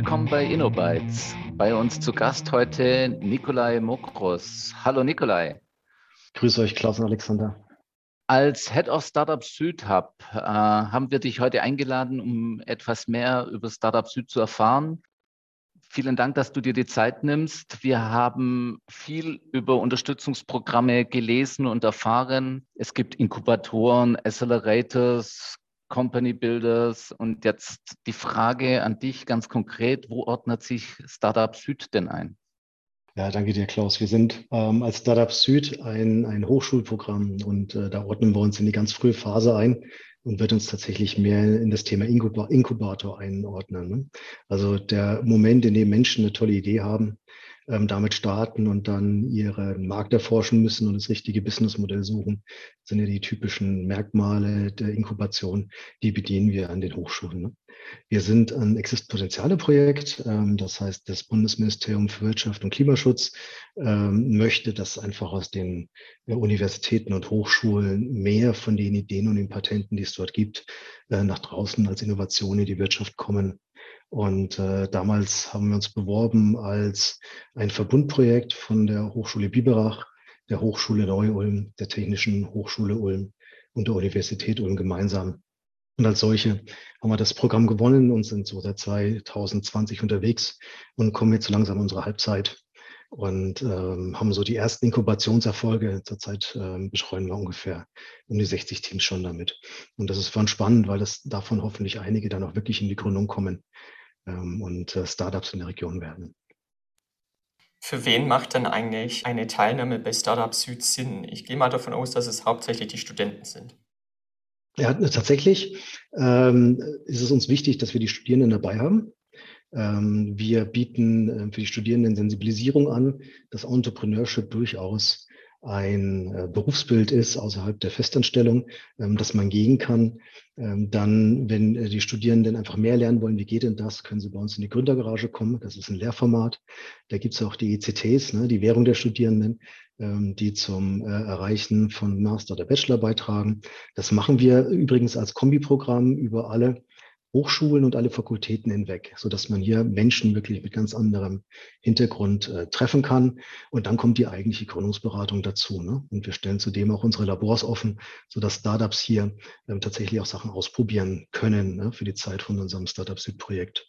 willkommen bei InnoBytes. Bei uns zu Gast heute Nikolai Mokros. Hallo Nikolai. Grüße euch, Klaus und Alexander. Als Head of Startup Süd Hub äh, haben wir dich heute eingeladen, um etwas mehr über Startup Süd zu erfahren. Vielen Dank, dass du dir die Zeit nimmst. Wir haben viel über Unterstützungsprogramme gelesen und erfahren. Es gibt Inkubatoren, Accelerators, Company Builders. Und jetzt die Frage an dich ganz konkret, wo ordnet sich Startup Süd denn ein? Ja, danke dir, Klaus. Wir sind ähm, als Startup Süd ein, ein Hochschulprogramm und äh, da ordnen wir uns in die ganz frühe Phase ein und wird uns tatsächlich mehr in das Thema Inkubator einordnen. Ne? Also der Moment, in dem Menschen eine tolle Idee haben, ähm, damit starten und dann ihren Markt erforschen müssen und das richtige Businessmodell suchen, sind ja die typischen Merkmale der Inkubation, die bedienen wir an den Hochschulen. Wir sind ein Exist-Potenziale-Projekt, ähm, das heißt, das Bundesministerium für Wirtschaft und Klimaschutz ähm, möchte, dass einfach aus den äh, Universitäten und Hochschulen mehr von den Ideen und den Patenten, die es dort gibt, äh, nach draußen als Innovation in die Wirtschaft kommen. Und äh, damals haben wir uns beworben als ein Verbundprojekt von der Hochschule Biberach, der Hochschule Neu-Ulm, der Technischen Hochschule Ulm und der Universität Ulm gemeinsam. Und als solche haben wir das Programm gewonnen und sind so seit 2020 unterwegs und kommen jetzt langsam unsere Halbzeit und ähm, haben so die ersten Inkubationserfolge. Zurzeit ähm, betreuen wir ungefähr um die 60 Teams schon damit. Und das ist uns spannend, weil das davon hoffentlich einige dann auch wirklich in die Gründung kommen ähm, und äh, Startups in der Region werden. Für wen macht denn eigentlich eine Teilnahme bei Startup Süd Sinn? Ich gehe mal davon aus, dass es hauptsächlich die Studenten sind. Ja, tatsächlich ähm, ist es uns wichtig, dass wir die Studierenden dabei haben. Ähm, wir bieten äh, für die Studierenden Sensibilisierung an, dass Entrepreneurship durchaus ein äh, Berufsbild ist außerhalb der Festanstellung, ähm, dass man gehen kann. Ähm, dann, wenn äh, die Studierenden einfach mehr lernen wollen, wie geht denn das, können sie bei uns in die Gründergarage kommen. Das ist ein Lehrformat. Da gibt es auch die ECTs, ne, die Währung der Studierenden, ähm, die zum äh, Erreichen von Master- oder Bachelor beitragen. Das machen wir übrigens als Kombiprogramm über alle Hochschulen und alle Fakultäten hinweg, so dass man hier Menschen wirklich mit ganz anderem Hintergrund äh, treffen kann. Und dann kommt die eigentliche Gründungsberatung dazu. Ne? Und wir stellen zudem auch unsere Labors offen, so dass Startups hier ähm, tatsächlich auch Sachen ausprobieren können ne? für die Zeit von unserem Startup Süd-Projekt.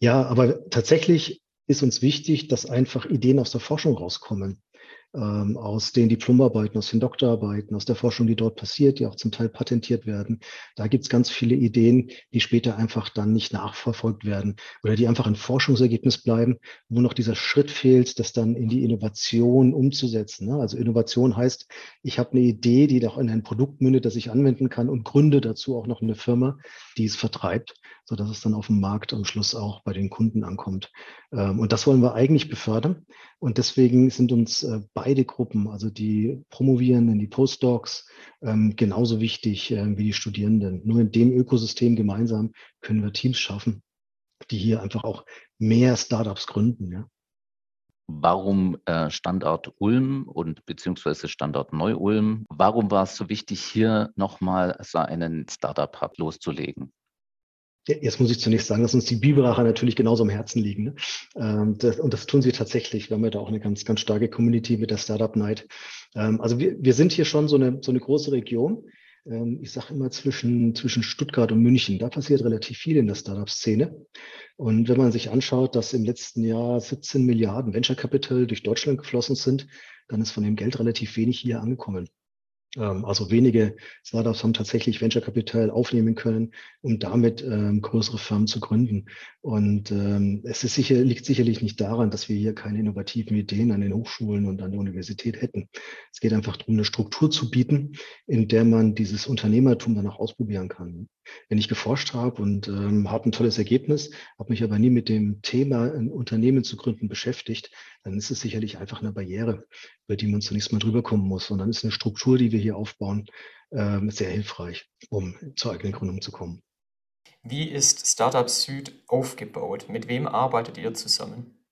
Ja, aber tatsächlich ist uns wichtig, dass einfach Ideen aus der Forschung rauskommen ähm, aus den Diplomarbeiten, aus den Doktorarbeiten, aus der Forschung, die dort passiert, die auch zum Teil patentiert werden. Da gibt es ganz viele Ideen, die später einfach dann nicht nachverfolgt werden oder die einfach ein Forschungsergebnis bleiben, wo noch dieser Schritt fehlt, das dann in die Innovation umzusetzen. Ne? Also Innovation heißt, ich habe eine Idee, die doch in ein Produkt mündet, das ich anwenden kann und gründe dazu auch noch eine Firma, die es vertreibt, sodass es dann auf dem Markt am Schluss auch bei den Kunden ankommt. Ähm, und das wollen wir eigentlich befördern. Und deswegen sind uns äh, beide Gruppen, also die Promovierenden, die Postdocs, ähm, genauso wichtig äh, wie die Studierenden. Nur in dem Ökosystem gemeinsam können wir Teams schaffen, die hier einfach auch mehr Startups gründen. Ja. Warum äh, Standort Ulm und beziehungsweise Standort Neu-Ulm? Warum war es so wichtig, hier nochmal so einen Startup-Hub loszulegen? Jetzt muss ich zunächst sagen, dass uns die Biberacher natürlich genauso am Herzen liegen. Ne? Ähm, und das tun sie tatsächlich. Wir haben ja da auch eine ganz, ganz starke Community mit der Startup Night. Ähm, also wir, wir sind hier schon so eine, so eine große Region. Ähm, ich sage immer zwischen, zwischen Stuttgart und München. Da passiert relativ viel in der Startup-Szene. Und wenn man sich anschaut, dass im letzten Jahr 17 Milliarden Venture Capital durch Deutschland geflossen sind, dann ist von dem Geld relativ wenig hier angekommen. Ähm, also wenige Startups haben tatsächlich Venture Capital aufnehmen können, um damit ähm, größere Firmen zu gründen. Und ähm, es ist sicher, liegt sicherlich nicht daran, dass wir hier keine innovativen Ideen an den Hochschulen und an der Universität hätten. Es geht einfach darum, eine Struktur zu bieten, in der man dieses Unternehmertum dann auch ausprobieren kann. Wenn ich geforscht habe und ähm, habe ein tolles Ergebnis, habe mich aber nie mit dem Thema, ein Unternehmen zu gründen, beschäftigt, dann ist es sicherlich einfach eine Barriere, über die man zunächst mal drüber kommen muss. Und dann ist eine Struktur, die wir hier aufbauen, äh, sehr hilfreich, um zur eigenen Gründung zu kommen. Wie ist Startup Süd aufgebaut? Mit wem arbeitet ihr zusammen?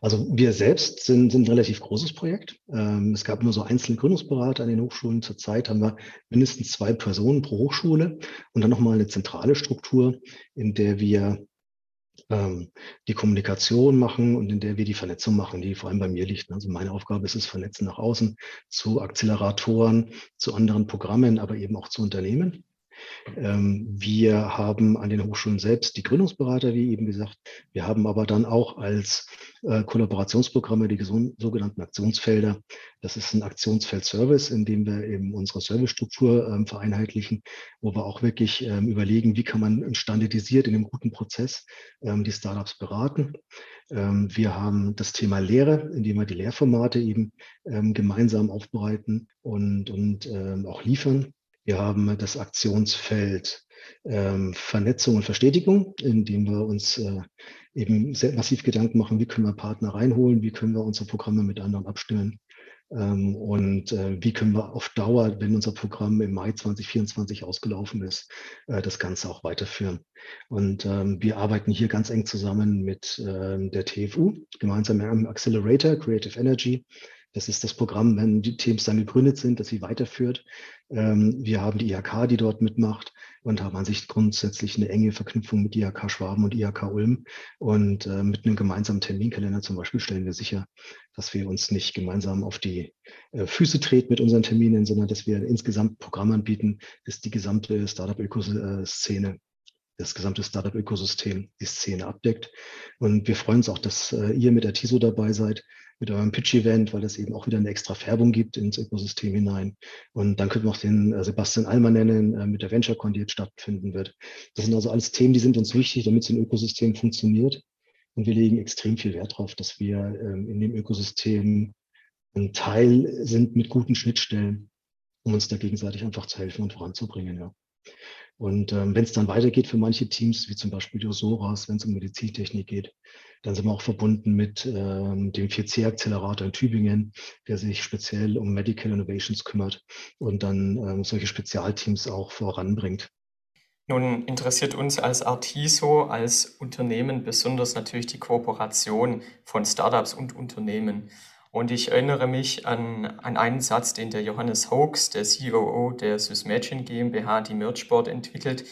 Also wir selbst sind, sind ein relativ großes Projekt. Ähm, es gab nur so einzelne Gründungsberater an den Hochschulen. Zurzeit haben wir mindestens zwei Personen pro Hochschule und dann nochmal eine zentrale Struktur, in der wir ähm, die Kommunikation machen und in der wir die Vernetzung machen, die vor allem bei mir liegt. Also meine Aufgabe ist es, Vernetzen nach außen zu Acceleratoren, zu anderen Programmen, aber eben auch zu Unternehmen. Ähm, wir haben an den Hochschulen selbst die Gründungsberater, wie eben gesagt. Wir haben aber dann auch als äh, Kollaborationsprogramme die sogenannten Aktionsfelder. Das ist ein Aktionsfeld-Service, in dem wir eben unsere Servicestruktur ähm, vereinheitlichen, wo wir auch wirklich ähm, überlegen, wie kann man standardisiert in einem guten Prozess die Startups beraten. Wir haben das Thema Lehre, indem wir die Lehrformate eben gemeinsam aufbereiten und, und auch liefern. Wir haben das Aktionsfeld ähm, Vernetzung und Verstetigung, in dem wir uns äh, eben sehr massiv Gedanken machen, wie können wir Partner reinholen, wie können wir unsere Programme mit anderen abstimmen ähm, und äh, wie können wir auf Dauer, wenn unser Programm im Mai 2024 ausgelaufen ist, äh, das Ganze auch weiterführen. Und ähm, wir arbeiten hier ganz eng zusammen mit ähm, der TFU, gemeinsam im Accelerator Creative Energy. Das ist das Programm, wenn die Teams dann gegründet sind, dass sie weiterführt. Ähm, wir haben die IHK, die dort mitmacht und haben an sich grundsätzlich eine enge Verknüpfung mit IHK Schwaben und IHK Ulm. Und äh, mit einem gemeinsamen Terminkalender zum Beispiel stellen wir sicher, dass wir uns nicht gemeinsam auf die äh, Füße treten mit unseren Terminen, sondern dass wir insgesamt Programm anbieten, das die gesamte Startup-Ökoszene das gesamte Startup-Ökosystem, die Szene abdeckt. Und wir freuen uns auch, dass äh, ihr mit der TISO dabei seid mit eurem Pitch-Event, weil das eben auch wieder eine extra Färbung gibt ins Ökosystem hinein. Und dann können wir auch den äh, Sebastian Almer nennen äh, mit der VentureCon, die jetzt stattfinden wird. Das sind also alles Themen, die sind uns wichtig, damit es im Ökosystem funktioniert. Und wir legen extrem viel Wert darauf, dass wir ähm, in dem Ökosystem ein Teil sind mit guten Schnittstellen, um uns da gegenseitig einfach zu helfen und voranzubringen. Ja. Und ähm, wenn es dann weitergeht für manche Teams, wie zum Beispiel die Osoras, wenn es um Medizintechnik geht, dann sind wir auch verbunden mit ähm, dem 4C-Accelerator in Tübingen, der sich speziell um Medical Innovations kümmert und dann ähm, solche Spezialteams auch voranbringt. Nun interessiert uns als Artiso, als Unternehmen besonders natürlich die Kooperation von Startups und Unternehmen. Und ich erinnere mich an, an einen Satz, den der Johannes Hoax, der COO der Sysmagin GmbH, die Merchboard entwickelt,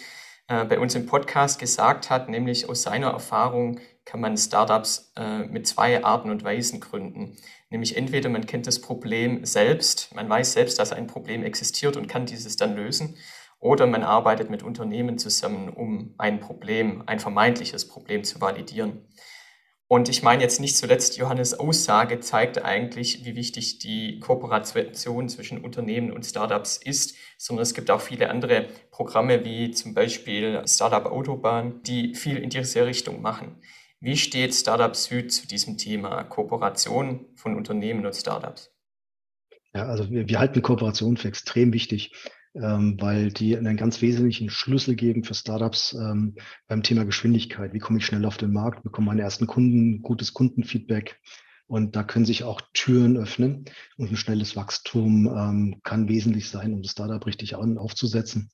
äh, bei uns im Podcast gesagt hat, nämlich aus seiner Erfahrung kann man Startups äh, mit zwei Arten und Weisen gründen. Nämlich entweder man kennt das Problem selbst, man weiß selbst, dass ein Problem existiert und kann dieses dann lösen, oder man arbeitet mit Unternehmen zusammen, um ein Problem, ein vermeintliches Problem zu validieren. Und ich meine jetzt nicht zuletzt, Johannes Aussage zeigt eigentlich, wie wichtig die Kooperation zwischen Unternehmen und Startups ist, sondern es gibt auch viele andere Programme wie zum Beispiel Startup Autobahn, die viel in diese Richtung machen. Wie steht Startup Süd zu diesem Thema Kooperation von Unternehmen und Startups? Ja, also wir, wir halten Kooperation für extrem wichtig ähm, weil die einen ganz wesentlichen Schlüssel geben für Startups ähm, beim Thema Geschwindigkeit. Wie komme ich schnell auf den Markt, bekomme meine ersten Kunden, gutes Kundenfeedback. Und da können sich auch Türen öffnen und ein schnelles Wachstum ähm, kann wesentlich sein, um das Startup richtig aufzusetzen.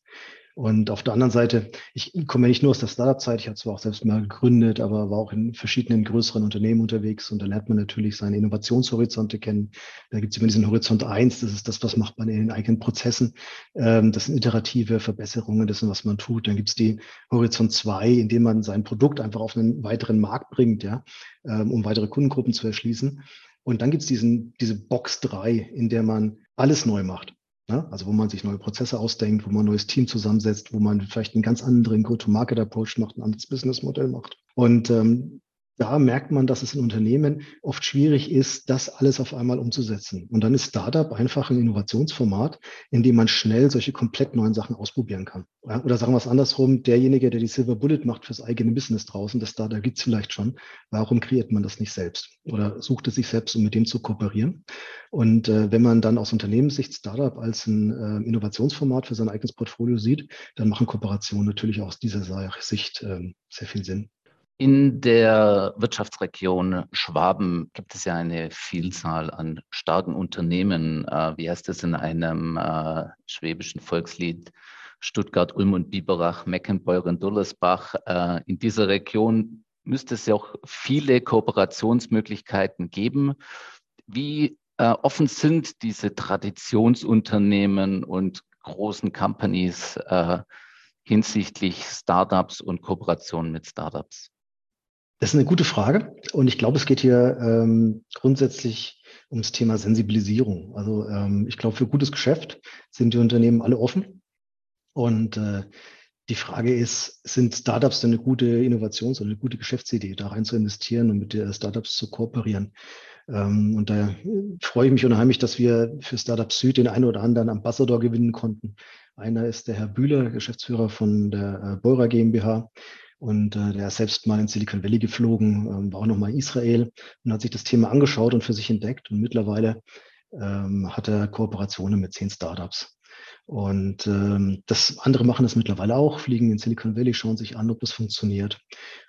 Und auf der anderen Seite, ich komme nicht nur aus der Startup-Zeit, ich habe zwar auch selbst mal gegründet, aber war auch in verschiedenen größeren Unternehmen unterwegs und da lernt man natürlich seine Innovationshorizonte kennen. Da gibt es immer diesen Horizont eins, das ist das, was macht man in den eigenen Prozessen. Ähm, das sind iterative Verbesserungen dessen, was man tut. Dann gibt es die Horizont zwei, in dem man sein Produkt einfach auf einen weiteren Markt bringt, ja, ähm, um weitere Kundengruppen zu erschließen. Und dann gibt es diese Box drei, in der man alles neu macht. Ne? Also wo man sich neue Prozesse ausdenkt, wo man ein neues Team zusammensetzt, wo man vielleicht einen ganz anderen Go-to-Market-Approach macht, ein anderes Businessmodell macht. Und ähm, da merkt man, dass es in Unternehmen oft schwierig ist, das alles auf einmal umzusetzen. Und dann ist Startup einfach ein Innovationsformat, in dem man schnell solche komplett neuen Sachen ausprobieren kann. Oder sagen wir es andersrum, derjenige, der die Silver Bullet macht fürs eigene Business draußen, das Startup gibt es vielleicht schon. Warum kreiert man das nicht selbst? Oder sucht es sich selbst, um mit dem zu kooperieren? Und äh, wenn man dann aus Unternehmenssicht Startup als ein äh, Innovationsformat für sein eigenes Portfolio sieht, dann machen Kooperationen natürlich aus dieser Sicht äh, sehr viel Sinn. In der Wirtschaftsregion Schwaben gibt es ja eine Vielzahl an starken Unternehmen. Äh, wie heißt es in einem äh, schwäbischen Volkslied? Stuttgart, Ulm und Biberach, Meckenbeuren, Dullersbach. Äh, in dieser Region müsste es ja auch viele Kooperationsmöglichkeiten geben. Wie offen sind diese Traditionsunternehmen und großen Companies hinsichtlich Startups und Kooperationen mit Startups? Das ist eine gute Frage. Und ich glaube, es geht hier ähm, grundsätzlich ums Thema Sensibilisierung. Also ähm, ich glaube, für gutes Geschäft sind die Unternehmen alle offen. Und äh, die Frage ist, sind Startups denn eine gute Innovations- oder eine gute Geschäftsidee, da rein zu investieren und mit Startups zu kooperieren? Ähm, und da freue ich mich unheimlich, dass wir für Startup Süd den einen oder anderen Ambassador gewinnen konnten. Einer ist der Herr Bühler, Geschäftsführer von der äh, Beurer GmbH. Und äh, der ist selbst mal in Silicon Valley geflogen, ähm, war auch nochmal in Israel und hat sich das Thema angeschaut und für sich entdeckt. Und mittlerweile ähm, hat er Kooperationen mit zehn Startups. Und ähm, das andere machen das mittlerweile auch, fliegen in Silicon Valley, schauen sich an, ob das funktioniert.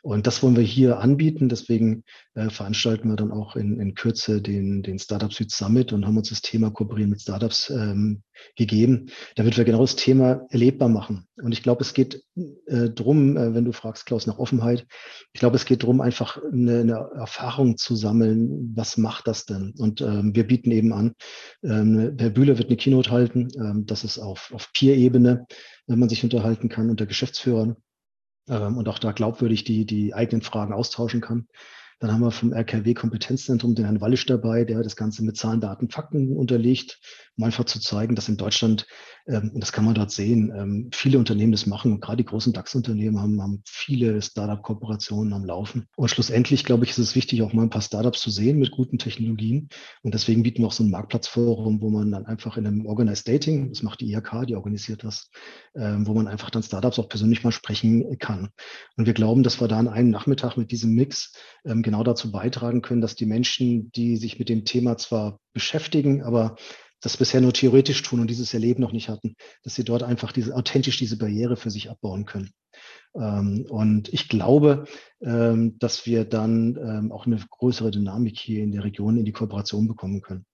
Und das wollen wir hier anbieten. Deswegen äh, veranstalten wir dann auch in, in Kürze den, den Startup Süd Summit und haben uns das Thema Kooperieren mit Startups ähm, gegeben, damit wir genau das Thema erlebbar machen. Und ich glaube, es geht äh, drum, äh, wenn du fragst, Klaus, nach Offenheit, ich glaube, es geht drum, einfach eine, eine Erfahrung zu sammeln. Was macht das denn? Und ähm, wir bieten eben an, ähm, Herr Bühler wird eine Keynote halten, ähm, das ist auf, auf Peer-Ebene, wenn man sich unterhalten kann unter Geschäftsführern ähm, und auch da glaubwürdig die, die eigenen Fragen austauschen kann. Dann haben wir vom RKW Kompetenzzentrum den Herrn Wallisch dabei, der das Ganze mit Zahlen, Daten, Fakten unterlegt, um einfach zu zeigen, dass in Deutschland ähm, und das kann man dort sehen, ähm, viele Unternehmen das machen und gerade die großen DAX-Unternehmen haben, haben viele Startup-Kooperationen am Laufen. Und schlussendlich, glaube ich, ist es wichtig, auch mal ein paar Startups zu sehen mit guten Technologien. Und deswegen bieten wir auch so ein Marktplatzforum, wo man dann einfach in einem Organized Dating, das macht die IHK, die organisiert das, ähm, wo man einfach dann Startups auch persönlich mal sprechen kann. Und wir glauben, dass wir da an einem Nachmittag mit diesem Mix ähm, genau dazu beitragen können, dass die Menschen, die sich mit dem Thema zwar beschäftigen, aber das bisher nur theoretisch tun und dieses Erleben noch nicht hatten, dass sie dort einfach diese authentisch diese Barriere für sich abbauen können. Ähm, und ich glaube, ähm, dass wir dann ähm, auch eine größere Dynamik hier in der Region in die Kooperation bekommen können.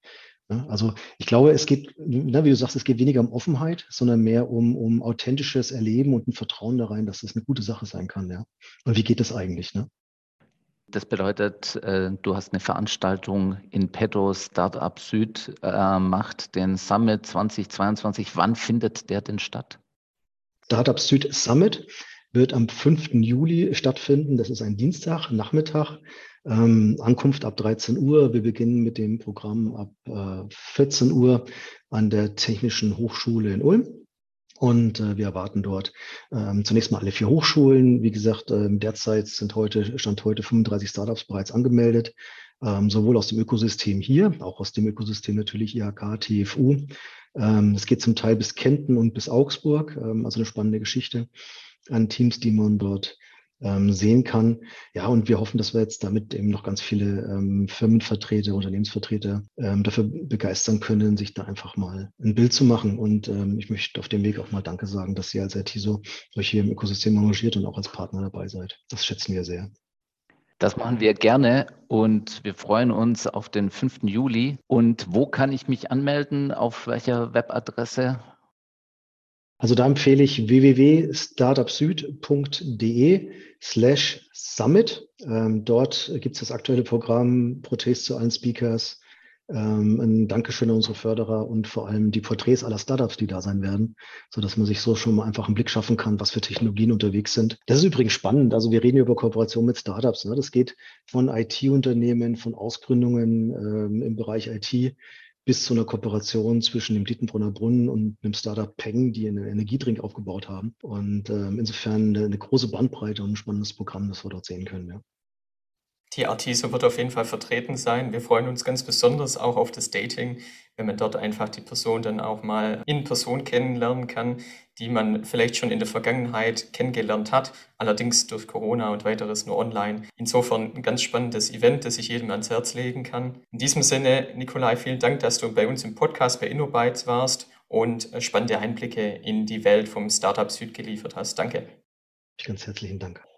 Also ich glaube, es geht, wie du sagst, es geht weniger um Offenheit, sondern mehr um, um authentisches Erleben und ein Vertrauen da rein, dass das eine gute Sache sein kann. Und wie geht das eigentlich? Ne? Das bedeutet, äh, du hast eine Veranstaltung in petto Startup Süd äh, macht, den Summit 2022. Wann findet der denn statt? Startup Süd Summit wird am 5. Juli stattfinden. Das ist ein Dienstag, Nachmittag. Ähm, Ankunft ab 13 Uhr. Wir beginnen mit dem Programm ab äh, 14 Uhr an der Technischen Hochschule in Ulm. Und äh, wir erwarten dort ähm, zunächst mal alle vier Hochschulen. Wie gesagt, ähm, derzeit sind heute, stand heute 35 Startups bereits angemeldet, ähm, sowohl aus dem Ökosystem hier, auch aus dem Ökosystem natürlich IHK, TFU. Ähm, es geht zum Teil bis Kempten und bis Augsburg, ähm, also eine spannende Geschichte an Teams, die man dort ähm, sehen kann. Ja, und wir hoffen, dass wir jetzt damit eben noch ganz viele ähm, Firmenvertreter, Unternehmensvertreter ähm, dafür begeistern können, sich da einfach mal ein Bild zu machen. Und ähm, ich möchte auf dem Weg auch mal Danke sagen, dass ihr als ITSO euch hier im Ökosystem engagiert und auch als Partner dabei seid. Das schätzen wir sehr. Das machen wir gerne und wir freuen uns auf den 5. Juli. Und wo kann ich mich anmelden? Auf welcher Webadresse? Also da empfehle ich www.startupsüd.de slash summit. Ähm, dort gibt es das aktuelle Programm, Protest zu allen Speakers, ähm, ein Dankeschön an unsere Förderer und vor allem die Porträts aller Startups, die da sein werden, so dass man sich so schon mal einfach einen Blick schaffen kann, was für Technologien unterwegs sind. Das ist übrigens spannend. Also wir reden über Kooperation mit Startups. Ne? Das geht von IT-Unternehmen, von Ausgründungen ähm, im Bereich IT bis zu einer Kooperation zwischen dem Dietenbrunner Brunnen und einem Startup Peng, die einen Energiedrink aufgebaut haben. Und ähm, insofern eine, eine, große Bandbreite und ein spannendes Programm, das wir dort sehen können. Ja. Die Artiso wird auf jeden Fall vertreten sein. Wir freuen uns ganz besonders auch auf das Dating, wenn man dort einfach die Person dann auch mal in Person kennenlernen kann, die man vielleicht schon in der Vergangenheit kennengelernt hat, allerdings durch Corona und weiteres nur online. Insofern ein ganz spannendes Event, das ich jedem ans Herz legen kann. In diesem Sinne, Nikolai, vielen Dank, dass du bei uns im Podcast bei InnoBytes warst und spannende Einblicke in die Welt vom Startup Süd geliefert hast. Danke. Ganz herzlichen Dank.